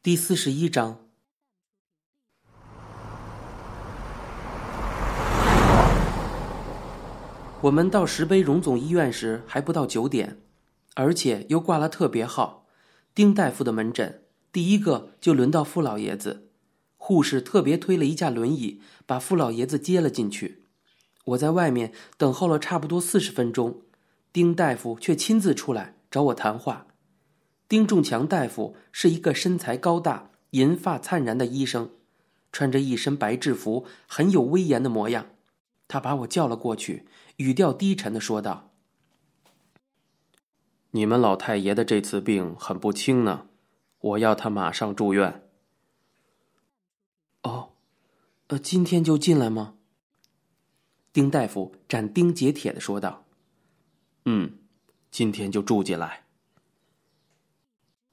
第四十一章。我们到石碑荣总医院时还不到九点，而且又挂了特别号，丁大夫的门诊第一个就轮到傅老爷子。护士特别推了一架轮椅，把傅老爷子接了进去。我在外面等候了差不多四十分钟，丁大夫却亲自出来找我谈话。丁仲强大夫是一个身材高大、银发灿然的医生，穿着一身白制服，很有威严的模样。他把我叫了过去，语调低沉的说道：“你们老太爷的这次病很不轻呢，我要他马上住院。”“哦，呃，今天就进来吗？”丁大夫斩钉截铁的说道。“嗯，今天就住进来。”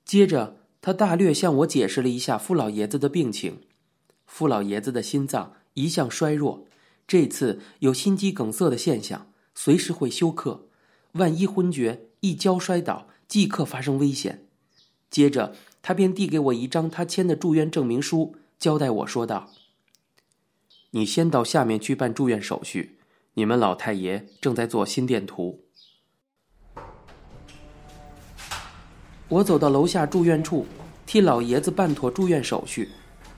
接着，他大略向我解释了一下傅老爷子的病情。傅老爷子的心脏一向衰弱，这次有心肌梗塞的现象，随时会休克。万一昏厥，一跤摔倒，即刻发生危险。接着，他便递给我一张他签的住院证明书，交代我说道：“你先到下面去办住院手续，你们老太爷正在做心电图。”我走到楼下住院处，替老爷子办妥住院手续。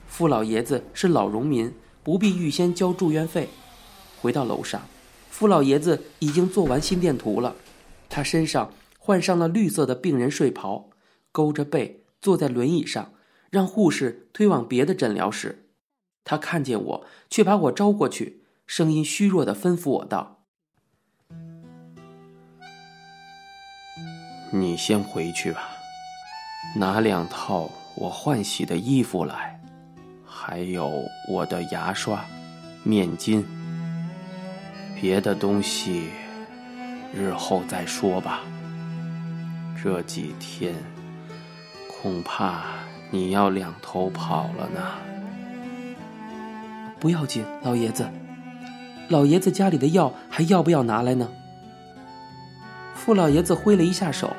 傅老爷子是老农民，不必预先交住院费。回到楼上，傅老爷子已经做完心电图了。他身上换上了绿色的病人睡袍，勾着背坐在轮椅上，让护士推往别的诊疗室。他看见我，却把我招过去，声音虚弱的吩咐我道：“你先回去吧。”拿两套我换洗的衣服来，还有我的牙刷、面巾。别的东西日后再说吧。这几天恐怕你要两头跑了呢。不要紧，老爷子。老爷子家里的药还要不要拿来呢？傅老爷子挥了一下手。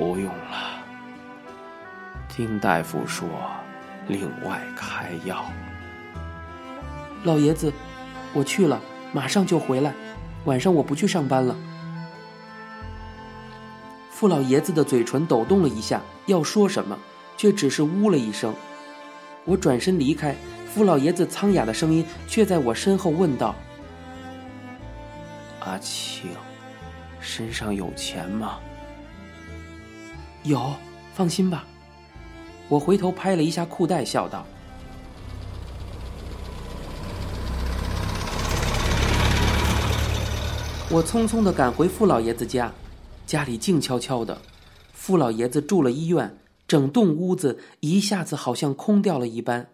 不用了，听大夫说，另外开药。老爷子，我去了，马上就回来。晚上我不去上班了。傅老爷子的嘴唇抖动了一下，要说什么，却只是呜了一声。我转身离开，傅老爷子苍哑的声音却在我身后问道：“阿庆，身上有钱吗？”有，放心吧。我回头拍了一下裤带，笑道：“我匆匆的赶回傅老爷子家，家里静悄悄的。傅老爷子住了医院，整栋屋子一下子好像空掉了一般。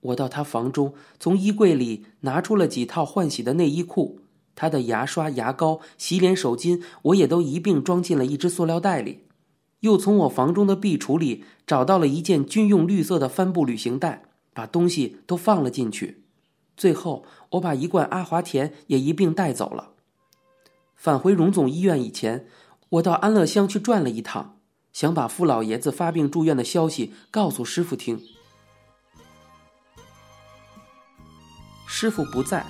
我到他房中，从衣柜里拿出了几套换洗的内衣裤，他的牙刷、牙膏、洗脸手巾，我也都一并装进了一只塑料袋里。又从我房中的壁橱里找到了一件军用绿色的帆布旅行袋，把东西都放了进去。最后，我把一罐阿华田也一并带走了。返回荣总医院以前，我到安乐乡去转了一趟，想把傅老爷子发病住院的消息告诉师傅听。师傅不在，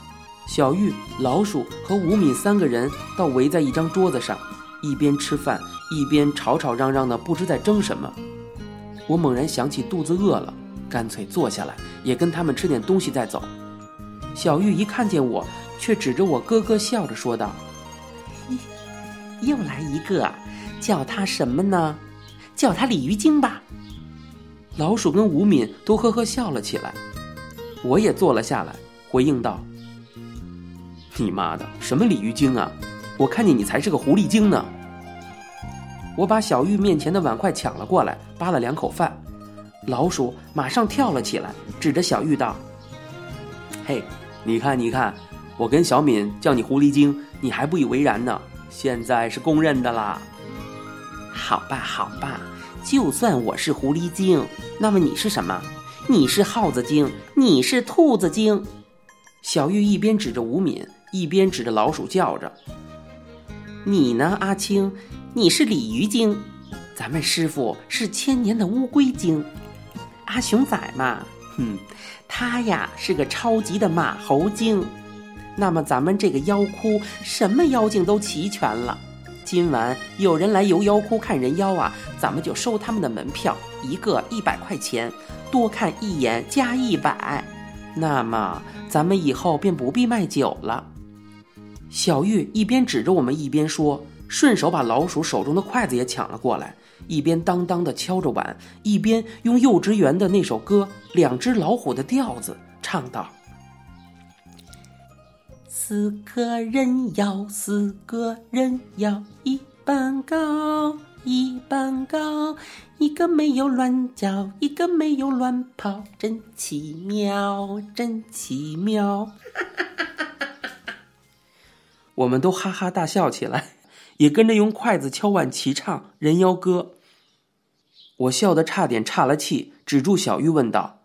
小玉、老鼠和吴敏三个人倒围在一张桌子上，一边吃饭。一边吵吵嚷嚷的，不知在争什么。我猛然想起肚子饿了，干脆坐下来，也跟他们吃点东西再走。小玉一看见我，却指着我咯咯笑着说道：“又来一个，叫他什么呢？叫他鲤鱼精吧。”老鼠跟吴敏都呵呵笑了起来。我也坐了下来，回应道：“你妈的，什么鲤鱼精啊？我看见你才是个狐狸精呢。”我把小玉面前的碗筷抢了过来，扒了两口饭。老鼠马上跳了起来，指着小玉道：“嘿，你看，你看，我跟小敏叫你狐狸精，你还不以为然呢？现在是公认的啦。”好吧，好吧，就算我是狐狸精，那么你是什么？你是耗子精，你是兔子精。小玉一边指着吴敏，一边指着老鼠叫着：“你呢，阿青？”你是鲤鱼精，咱们师傅是千年的乌龟精，阿熊仔嘛，哼，他呀是个超级的马猴精。那么咱们这个妖窟什么妖精都齐全了。今晚有人来游妖窟看人妖啊，咱们就收他们的门票，一个一百块钱，多看一眼加一百。那么咱们以后便不必卖酒了。小玉一边指着我们，一边说，顺手把老鼠手中的筷子也抢了过来，一边当当的敲着碗，一边用幼稚园的那首歌《两只老虎》的调子唱道。四个人要，四个人要，一般高，一般高，一个没有乱叫，一个没有乱跑，真奇妙，真奇妙。我们都哈哈大笑起来，也跟着用筷子敲碗齐唱《人妖歌》。我笑得差点岔了气，止住小玉问道：“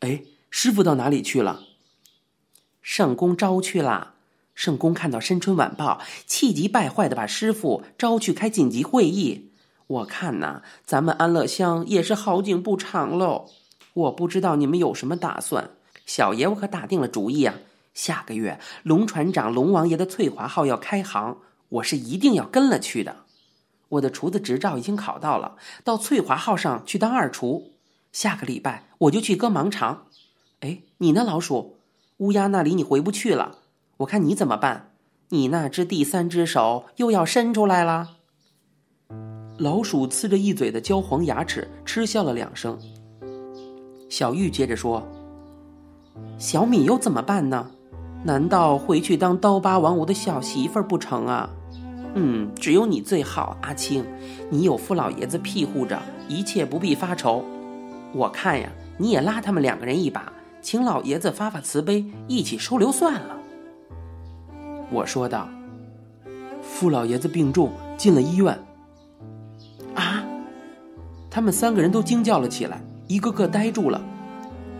哎，师傅到哪里去了？”圣公招去了。圣公看到《申春晚报》，气急败坏的把师傅招去开紧急会议。我看呐，咱们安乐乡也是好景不长喽。我不知道你们有什么打算。小爷我可打定了主意啊，下个月龙船长龙王爷的翠华号要开航，我是一定要跟了去的。我的厨子执照已经考到了，到翠华号上去当二厨。下个礼拜我就去割盲肠。哎，你呢，老鼠？乌鸦那里你回不去了，我看你怎么办？你那只第三只手又要伸出来了。老鼠呲着一嘴的焦黄牙齿，嗤笑了两声。小玉接着说：“小米又怎么办呢？难道回去当刀疤王五的小媳妇儿不成啊？嗯，只有你最好，阿青，你有傅老爷子庇护着，一切不必发愁。我看呀，你也拉他们两个人一把。”请老爷子发发慈悲，一起收留算了。我说道：“傅老爷子病重，进了医院。”啊！他们三个人都惊叫了起来，一个个呆住了。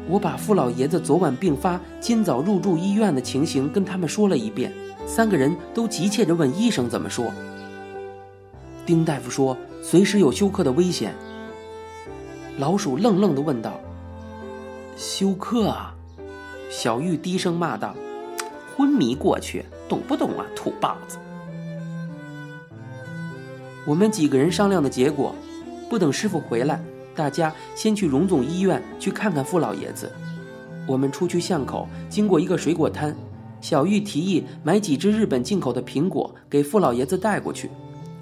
我把傅老爷子昨晚病发、今早入住医院的情形跟他们说了一遍，三个人都急切着问医生怎么说。丁大夫说：“随时有休克的危险。”老鼠愣愣的问道。休克啊！小玉低声骂道：“昏迷过去，懂不懂啊，土包子！”我们几个人商量的结果，不等师傅回来，大家先去荣总医院去看看傅老爷子。我们出去巷口，经过一个水果摊，小玉提议买几只日本进口的苹果给傅老爷子带过去，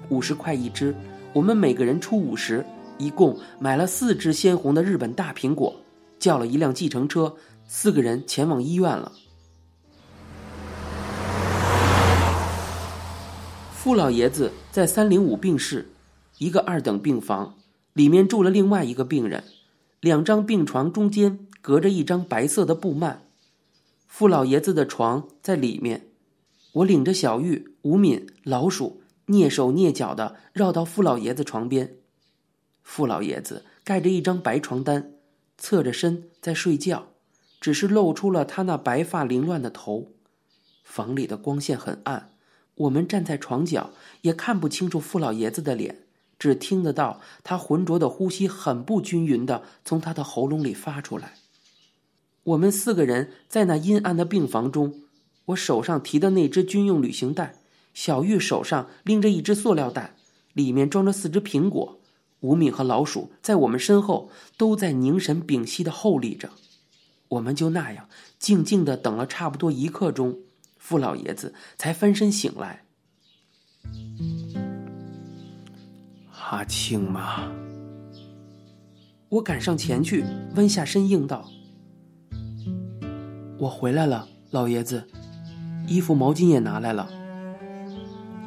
五十块一只，我们每个人出五十，一共买了四只鲜红的日本大苹果。叫了一辆计程车，四个人前往医院了。傅老爷子在三零五病室，一个二等病房，里面住了另外一个病人，两张病床中间隔着一张白色的布幔。傅老爷子的床在里面，我领着小玉、吴敏、老鼠，蹑手蹑脚的绕到傅老爷子床边。傅老爷子盖着一张白床单。侧着身在睡觉，只是露出了他那白发凌乱的头。房里的光线很暗，我们站在床角也看不清楚傅老爷子的脸，只听得到他浑浊的呼吸很不均匀的从他的喉咙里发出来。我们四个人在那阴暗的病房中，我手上提的那只军用旅行袋，小玉手上拎着一只塑料袋，里面装着四只苹果。吴敏和老鼠在我们身后，都在凝神屏息的候立着。我们就那样静静的等了差不多一刻钟，傅老爷子才翻身醒来。阿庆吗？我赶上前去，弯下身应道：“我回来了，老爷子，衣服毛巾也拿来了。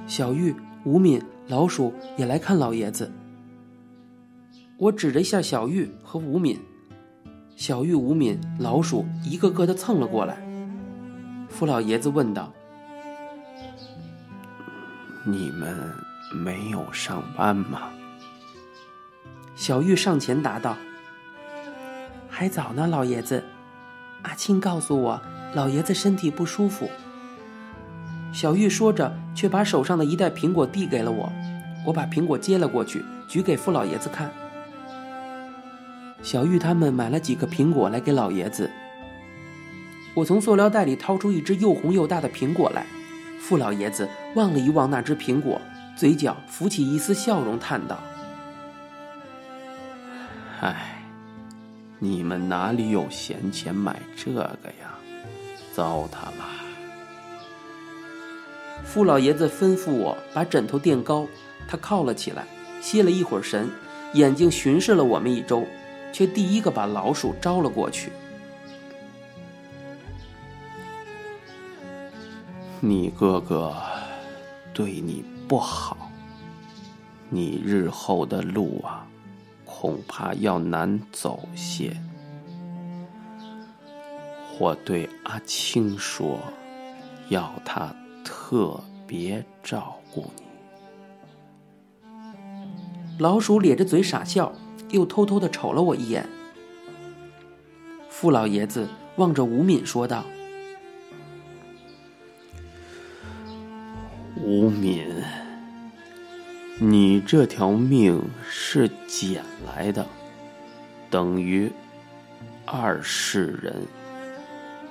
小玉、吴敏、老鼠也来看老爷子。”我指了一下小玉和吴敏，小玉、吴敏、老鼠一个个的蹭了过来。傅老爷子问道：“你们没有上班吗？”小玉上前答道：“还早呢，老爷子。阿青告诉我，老爷子身体不舒服。”小玉说着，却把手上的一袋苹果递给了我。我把苹果接了过去，举给傅老爷子看。小玉他们买了几个苹果来给老爷子。我从塑料袋里掏出一只又红又大的苹果来，傅老爷子望了一望那只苹果，嘴角浮起一丝笑容，叹道：“唉，你们哪里有闲钱买这个呀？糟蹋了。”傅老爷子吩咐我把枕头垫高，他靠了起来，歇了一会儿神，眼睛巡视了我们一周，却第一个把老鼠招了过去。你哥哥对你不好，你日后的路啊，恐怕要难走些。我对阿青说，要他特别照顾你。老鼠咧着嘴傻笑，又偷偷的瞅了我一眼。傅老爷子望着吴敏说道。吴敏，你这条命是捡来的，等于二世人，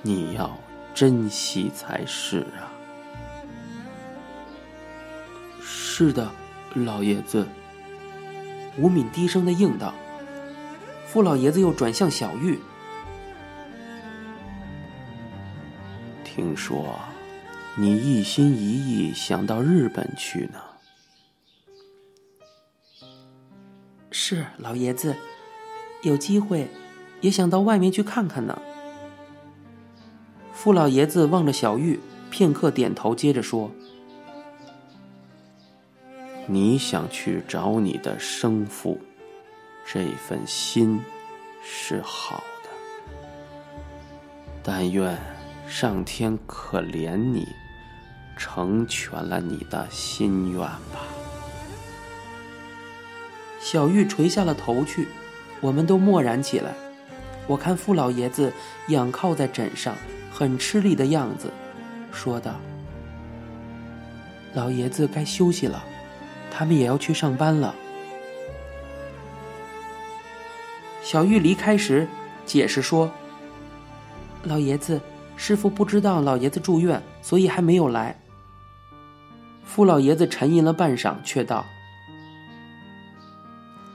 你要珍惜才是啊！是的，老爷子。吴敏低声的应道。傅老爷子又转向小玉，听说。你一心一意想到日本去呢？是老爷子，有机会也想到外面去看看呢。傅老爷子望着小玉，片刻点头，接着说：“你想去找你的生父，这份心是好的，但愿上天可怜你。”成全了你的心愿吧。小玉垂下了头去，我们都默然起来。我看傅老爷子仰靠在枕上，很吃力的样子，说道：“老爷子该休息了，他们也要去上班了。”小玉离开时解释说：“老爷子，师傅不知道老爷子住院，所以还没有来。”傅老爷子沉吟了半晌，却道：“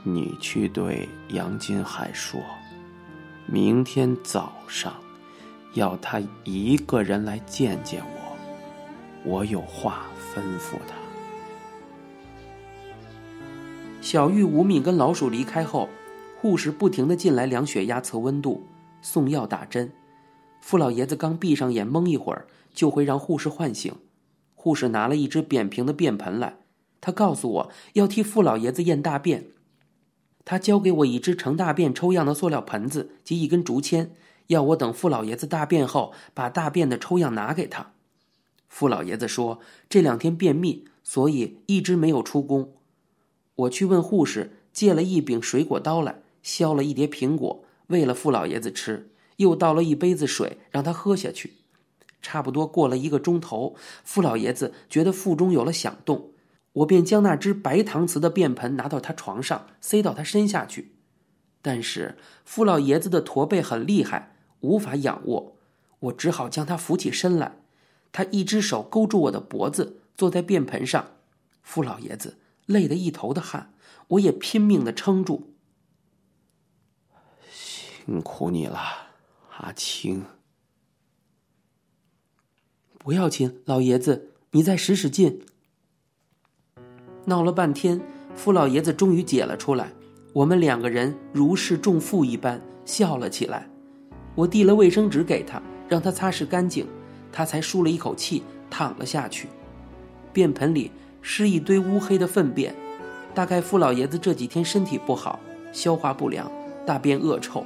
你去对杨金海说，明天早上要他一个人来见见我，我有话吩咐他。”小玉、吴敏跟老鼠离开后，护士不停的进来量血压、测温度、送药、打针。傅老爷子刚闭上眼蒙一会儿，就会让护士唤醒。护士拿了一只扁平的便盆来，他告诉我要替傅老爷子验大便。他交给我一只盛大便抽样的塑料盆子及一根竹签，要我等傅老爷子大便后把大便的抽样拿给他。傅老爷子说这两天便秘，所以一直没有出宫。我去问护士借了一柄水果刀来，削了一碟苹果喂了傅老爷子吃，又倒了一杯子水让他喝下去。差不多过了一个钟头，傅老爷子觉得腹中有了响动，我便将那只白搪瓷的便盆拿到他床上，塞到他身下去。但是傅老爷子的驼背很厉害，无法仰卧，我只好将他扶起身来。他一只手勾住我的脖子，坐在便盆上。傅老爷子累得一头的汗，我也拼命的撑住。辛苦你了，阿青。不要紧，老爷子，你再使使劲。闹了半天，傅老爷子终于解了出来。我们两个人如释重负一般笑了起来。我递了卫生纸给他，让他擦拭干净，他才舒了一口气，躺了下去。便盆里是一堆乌黑的粪便，大概傅老爷子这几天身体不好，消化不良，大便恶臭。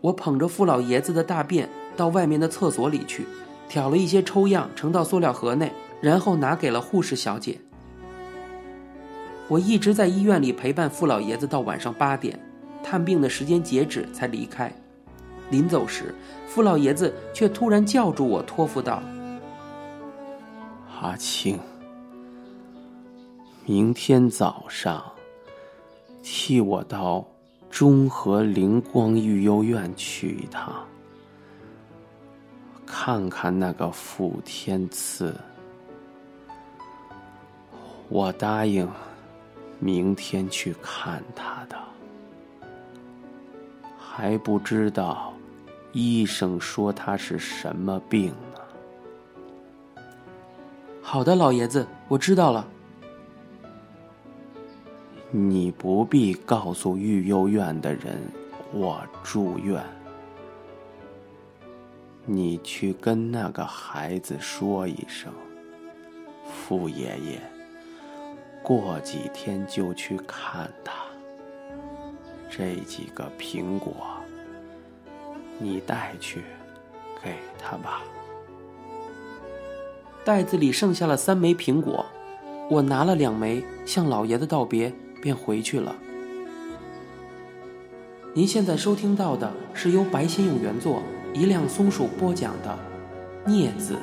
我捧着傅老爷子的大便到外面的厕所里去。挑了一些抽样盛到塑料盒内，然后拿给了护士小姐。我一直在医院里陪伴傅老爷子到晚上八点，探病的时间截止才离开。临走时，傅老爷子却突然叫住我，托付道：“阿青，明天早上替我到中和灵光育幼院去一趟，看看那个傅天赐。我答应明天去看他的，还不知道医生说他是什么病呢。好的，老爷子，我知道了。你不必告诉育幼院的人我住院，你去跟那个孩子说一声，傅爷爷过几天就去看他。这几个苹果，你带去给他吧。袋子里剩下了三枚苹果，我拿了两枚，向老爷子道别。便回去了。您现在收听到的是由白先勇原作、一辆松鼠播讲的《镊子》。